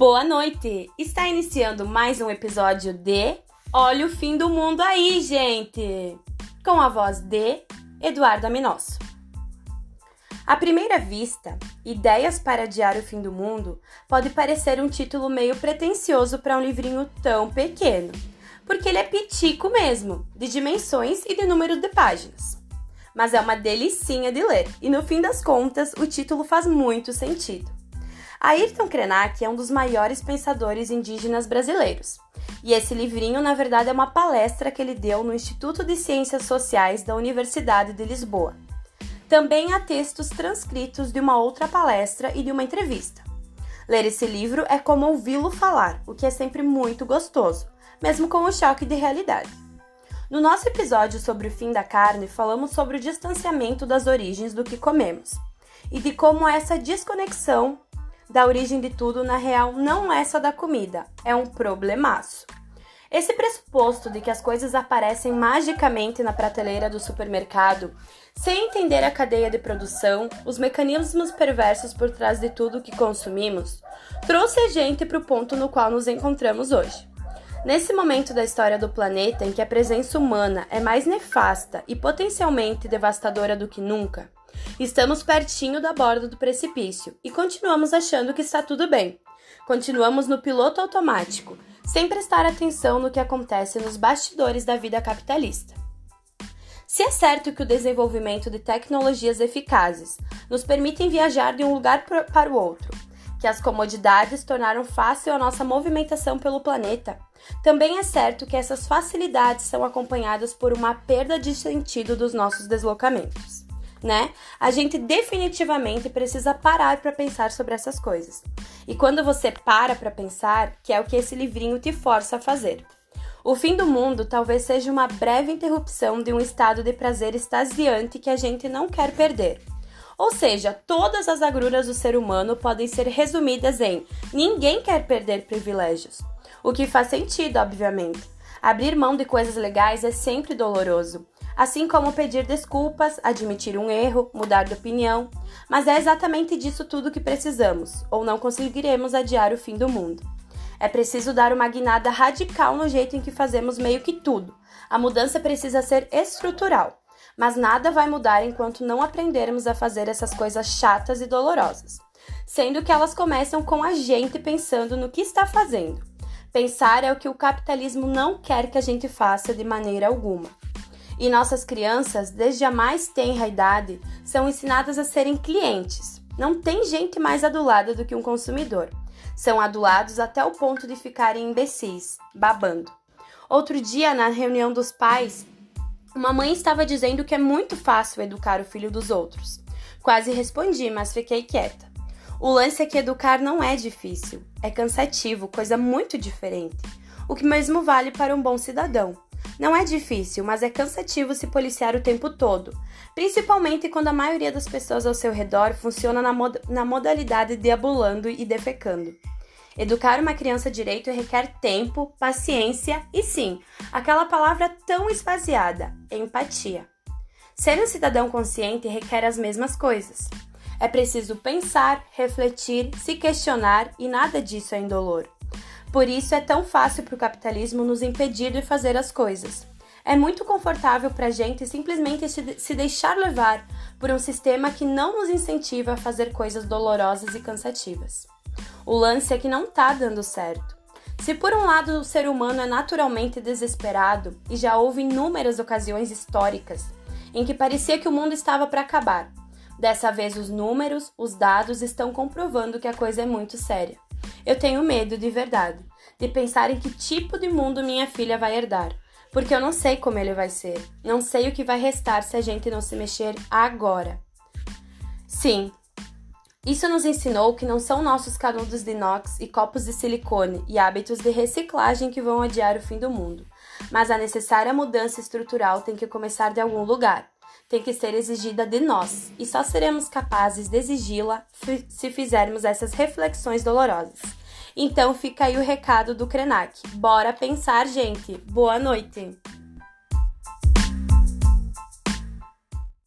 Boa noite! Está iniciando mais um episódio de Olha o Fim do Mundo aí, gente! Com a voz de Eduardo Aminosso. À primeira vista, Ideias para Adiar o Fim do Mundo pode parecer um título meio pretensioso para um livrinho tão pequeno, porque ele é pitico mesmo, de dimensões e de número de páginas. Mas é uma delicinha de ler, e no fim das contas, o título faz muito sentido. Ayrton Krenak é um dos maiores pensadores indígenas brasileiros. E esse livrinho, na verdade, é uma palestra que ele deu no Instituto de Ciências Sociais da Universidade de Lisboa. Também há textos transcritos de uma outra palestra e de uma entrevista. Ler esse livro é como ouvi-lo falar, o que é sempre muito gostoso, mesmo com o choque de realidade. No nosso episódio sobre o fim da carne, falamos sobre o distanciamento das origens do que comemos e de como essa desconexão da origem de tudo, na real, não é só da comida, é um problemaço. Esse pressuposto de que as coisas aparecem magicamente na prateleira do supermercado, sem entender a cadeia de produção, os mecanismos perversos por trás de tudo que consumimos, trouxe a gente para o ponto no qual nos encontramos hoje. Nesse momento da história do planeta em que a presença humana é mais nefasta e potencialmente devastadora do que nunca, Estamos pertinho da borda do precipício e continuamos achando que está tudo bem. Continuamos no piloto automático, sem prestar atenção no que acontece nos bastidores da vida capitalista. Se é certo que o desenvolvimento de tecnologias eficazes nos permitem viajar de um lugar para o outro, que as comodidades tornaram fácil a nossa movimentação pelo planeta, também é certo que essas facilidades são acompanhadas por uma perda de sentido dos nossos deslocamentos né? A gente definitivamente precisa parar para pensar sobre essas coisas. E quando você para para pensar, que é o que esse livrinho te força a fazer. O fim do mundo talvez seja uma breve interrupção de um estado de prazer extasiante que a gente não quer perder. Ou seja, todas as agruras do ser humano podem ser resumidas em ninguém quer perder privilégios. O que faz sentido, obviamente. Abrir mão de coisas legais é sempre doloroso, assim como pedir desculpas, admitir um erro, mudar de opinião. Mas é exatamente disso tudo que precisamos, ou não conseguiremos adiar o fim do mundo. É preciso dar uma guinada radical no jeito em que fazemos meio que tudo. A mudança precisa ser estrutural, mas nada vai mudar enquanto não aprendermos a fazer essas coisas chatas e dolorosas, sendo que elas começam com a gente pensando no que está fazendo. Pensar é o que o capitalismo não quer que a gente faça de maneira alguma. E nossas crianças, desde a mais tenra idade, são ensinadas a serem clientes. Não tem gente mais adulada do que um consumidor. São adulados até o ponto de ficarem imbecis, babando. Outro dia, na reunião dos pais, uma mãe estava dizendo que é muito fácil educar o filho dos outros. Quase respondi, mas fiquei quieta. O lance é que educar não é difícil, é cansativo, coisa muito diferente. O que mesmo vale para um bom cidadão. Não é difícil, mas é cansativo se policiar o tempo todo, principalmente quando a maioria das pessoas ao seu redor funciona na, mod na modalidade e defecando. Educar uma criança direito requer tempo, paciência e sim, aquela palavra tão esvaziada, empatia. Ser um cidadão consciente requer as mesmas coisas. É preciso pensar, refletir, se questionar e nada disso é indolor. Por isso é tão fácil para o capitalismo nos impedir de fazer as coisas. É muito confortável para a gente simplesmente se deixar levar por um sistema que não nos incentiva a fazer coisas dolorosas e cansativas. O lance é que não está dando certo. Se por um lado o ser humano é naturalmente desesperado, e já houve inúmeras ocasiões históricas em que parecia que o mundo estava para acabar, dessa vez os números, os dados estão comprovando que a coisa é muito séria. Eu tenho medo de verdade, de pensar em que tipo de mundo minha filha vai herdar, porque eu não sei como ele vai ser, não sei o que vai restar se a gente não se mexer agora. Sim, isso nos ensinou que não são nossos canudos de inox e copos de silicone e hábitos de reciclagem que vão adiar o fim do mundo, mas a necessária mudança estrutural tem que começar de algum lugar tem que ser exigida de nós, e só seremos capazes de exigi-la se fizermos essas reflexões dolorosas. Então fica aí o recado do Krenak. Bora pensar, gente. Boa noite.